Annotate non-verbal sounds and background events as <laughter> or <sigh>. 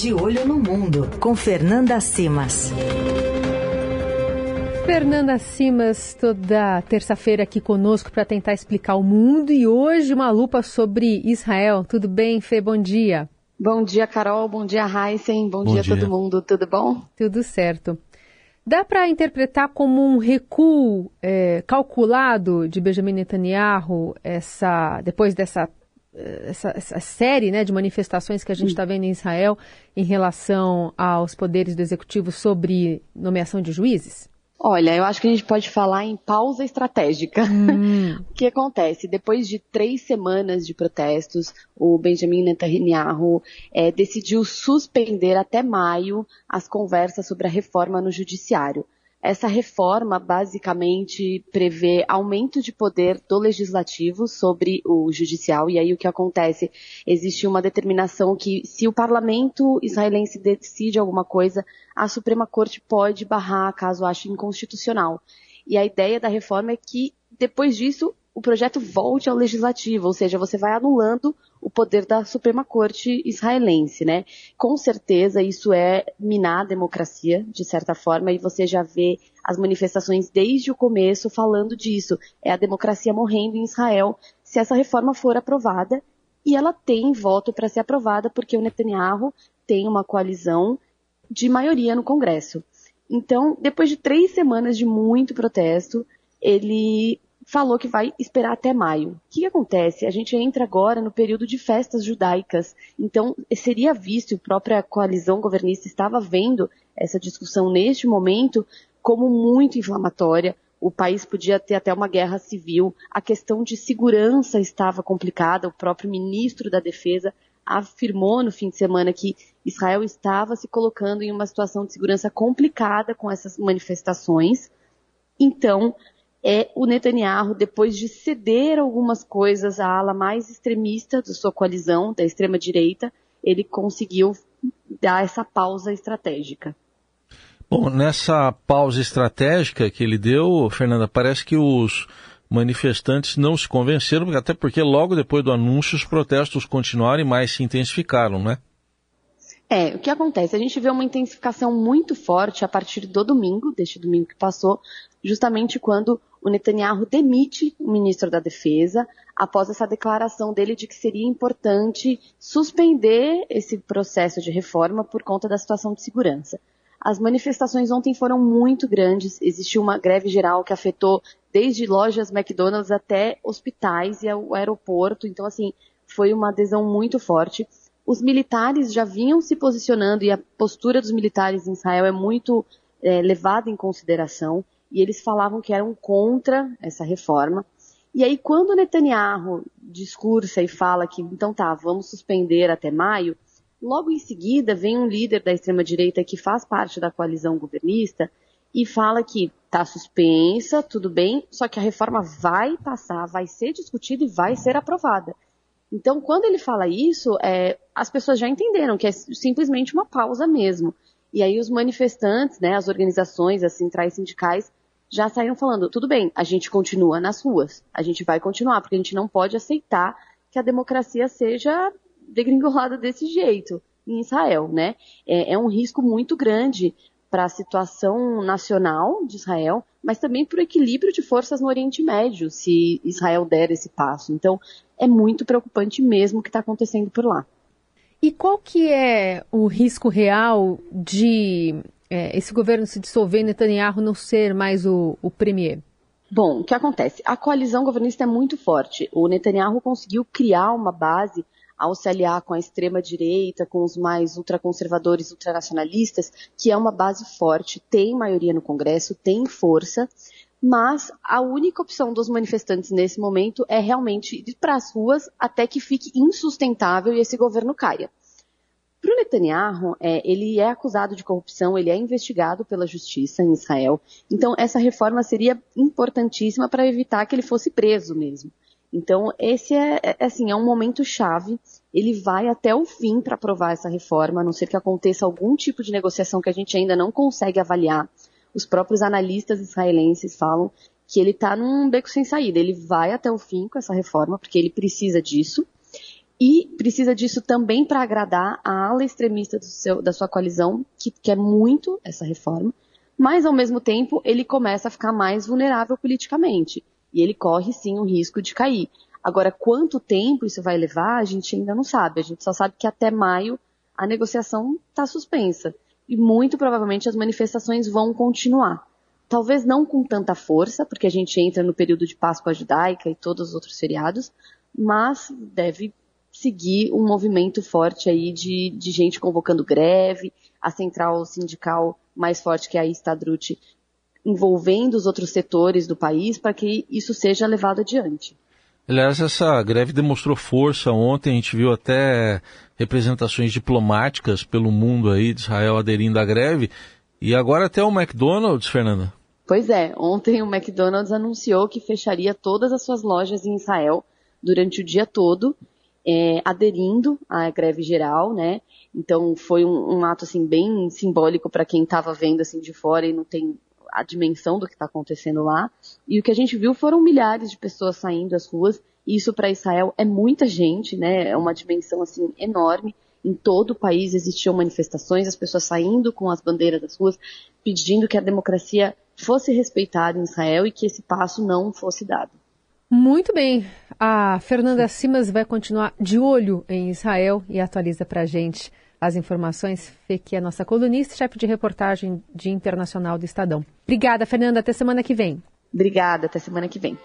De Olho no Mundo, com Fernanda Simas. Fernanda Simas, toda terça-feira aqui conosco para tentar explicar o mundo e hoje uma lupa sobre Israel. Tudo bem, Fê? Bom dia. Bom dia, Carol. Bom dia, Heisen. Bom, bom dia, dia todo mundo. Tudo bom? Tudo certo. Dá para interpretar como um recuo é, calculado de Benjamin Netanyahu essa, depois dessa essa, essa, série né, de manifestações que a gente está vendo em Israel em relação aos poderes do executivo sobre nomeação de juízes? Olha, eu acho que a gente pode falar em pausa estratégica. Hum. <laughs> o que acontece? Depois de três semanas de protestos, o Benjamin Netanyahu é, decidiu suspender até maio as conversas sobre a reforma no judiciário. Essa reforma basicamente prevê aumento de poder do legislativo sobre o judicial, e aí o que acontece? Existe uma determinação que se o parlamento israelense decide alguma coisa, a Suprema Corte pode barrar caso ache inconstitucional. E a ideia da reforma é que, depois disso, o projeto volte ao legislativo, ou seja, você vai anulando o poder da Suprema Corte israelense, né? Com certeza isso é minar a democracia, de certa forma, e você já vê as manifestações desde o começo falando disso. É a democracia morrendo em Israel se essa reforma for aprovada, e ela tem voto para ser aprovada, porque o Netanyahu tem uma coalizão de maioria no Congresso. Então, depois de três semanas de muito protesto, ele falou que vai esperar até maio. O que, acontece? A gente entra agora no período de festas judaicas, então seria visto, a própria coalizão governista estava vendo essa discussão neste momento como muito inflamatória. O país podia ter até uma guerra civil, a questão de segurança estava complicada, o próprio ministro da Defesa afirmou no fim de semana que Israel estava se colocando em uma situação de segurança complicada com essas manifestações. Então, é o Netanyahu, depois de ceder algumas coisas à ala mais extremista da sua coalizão, da extrema-direita, ele conseguiu dar essa pausa estratégica. Bom, nessa pausa estratégica que ele deu, Fernanda, parece que os manifestantes não se convenceram, até porque logo depois do anúncio os protestos continuaram e mais se intensificaram, né? É, o que acontece? A gente vê uma intensificação muito forte a partir do domingo, deste domingo que passou, justamente quando o Netanyahu demite o ministro da Defesa após essa declaração dele de que seria importante suspender esse processo de reforma por conta da situação de segurança. As manifestações ontem foram muito grandes, existiu uma greve geral que afetou desde lojas McDonald's até hospitais e o aeroporto, então assim, foi uma adesão muito forte. Os militares já vinham se posicionando e a postura dos militares em Israel é muito é, levada em consideração e eles falavam que eram contra essa reforma. E aí, quando Netanyahu discursa e fala que, então tá, vamos suspender até maio, logo em seguida vem um líder da extrema-direita que faz parte da coalizão governista e fala que tá suspensa, tudo bem, só que a reforma vai passar, vai ser discutida e vai ser aprovada. Então, quando ele fala isso, é, as pessoas já entenderam que é simplesmente uma pausa mesmo. E aí os manifestantes, né, as organizações, as centrais sindicais, já saíram falando, tudo bem, a gente continua nas ruas, a gente vai continuar, porque a gente não pode aceitar que a democracia seja degringolada <laughs> desse jeito em Israel, né? É, é um risco muito grande para a situação nacional de Israel, mas também para o equilíbrio de forças no Oriente Médio, se Israel der esse passo. Então, é muito preocupante mesmo o que está acontecendo por lá. E qual que é o risco real de é, esse governo se dissolver e Netanyahu não ser mais o, o premier? Bom, o que acontece? A coalizão governista é muito forte. O Netanyahu conseguiu criar uma base ao se aliar com a extrema-direita, com os mais ultraconservadores, ultranacionalistas, que é uma base forte, tem maioria no Congresso, tem força, mas a única opção dos manifestantes nesse momento é realmente ir para as ruas até que fique insustentável e esse governo caia. Para o Netanyahu, é, ele é acusado de corrupção, ele é investigado pela justiça em Israel. Então, essa reforma seria importantíssima para evitar que ele fosse preso mesmo. Então, esse é, é, assim, é um momento chave. Ele vai até o fim para aprovar essa reforma, a não ser que aconteça algum tipo de negociação que a gente ainda não consegue avaliar. Os próprios analistas israelenses falam que ele está num beco sem saída. Ele vai até o fim com essa reforma, porque ele precisa disso. E precisa disso também para agradar a ala extremista seu, da sua coalizão, que quer muito essa reforma, mas ao mesmo tempo ele começa a ficar mais vulnerável politicamente e ele corre sim o risco de cair. Agora, quanto tempo isso vai levar, a gente ainda não sabe. A gente só sabe que até maio a negociação está suspensa e muito provavelmente as manifestações vão continuar. Talvez não com tanta força, porque a gente entra no período de Páscoa judaica e todos os outros feriados, mas deve seguir um movimento forte aí de, de gente convocando greve, a central sindical mais forte que é a Estadrute envolvendo os outros setores do país para que isso seja levado adiante. Aliás, essa greve demonstrou força ontem, a gente viu até representações diplomáticas pelo mundo aí de Israel aderindo à greve, e agora até o McDonald's, Fernanda. Pois é, ontem o McDonald's anunciou que fecharia todas as suas lojas em Israel durante o dia todo, é, aderindo à greve geral, né? Então foi um, um ato assim bem simbólico para quem estava vendo assim de fora e não tem a dimensão do que está acontecendo lá. E o que a gente viu foram milhares de pessoas saindo das ruas. E isso para Israel é muita gente, né? É uma dimensão assim enorme. Em todo o país existiam manifestações, as pessoas saindo com as bandeiras das ruas, pedindo que a democracia fosse respeitada em Israel e que esse passo não fosse dado. Muito bem. A Fernanda Simas vai continuar de olho em Israel e atualiza para a gente as informações. Fê, que é nossa colunista, chefe de reportagem de internacional do Estadão. Obrigada, Fernanda. Até semana que vem. Obrigada. Até semana que vem.